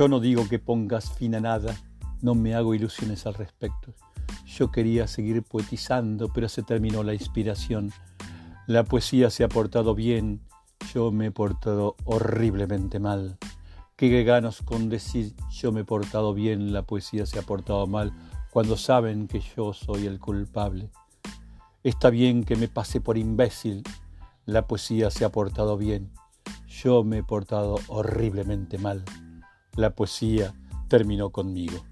Yo no digo que pongas fin a nada, no me hago ilusiones al respecto. Yo quería seguir poetizando, pero se terminó la inspiración. La poesía se ha portado bien, yo me he portado horriblemente mal. Qué ganas con decir yo me he portado bien, la poesía se ha portado mal, cuando saben que yo soy el culpable. Está bien que me pase por imbécil, la poesía se ha portado bien, yo me he portado horriblemente mal. La poesía terminó conmigo.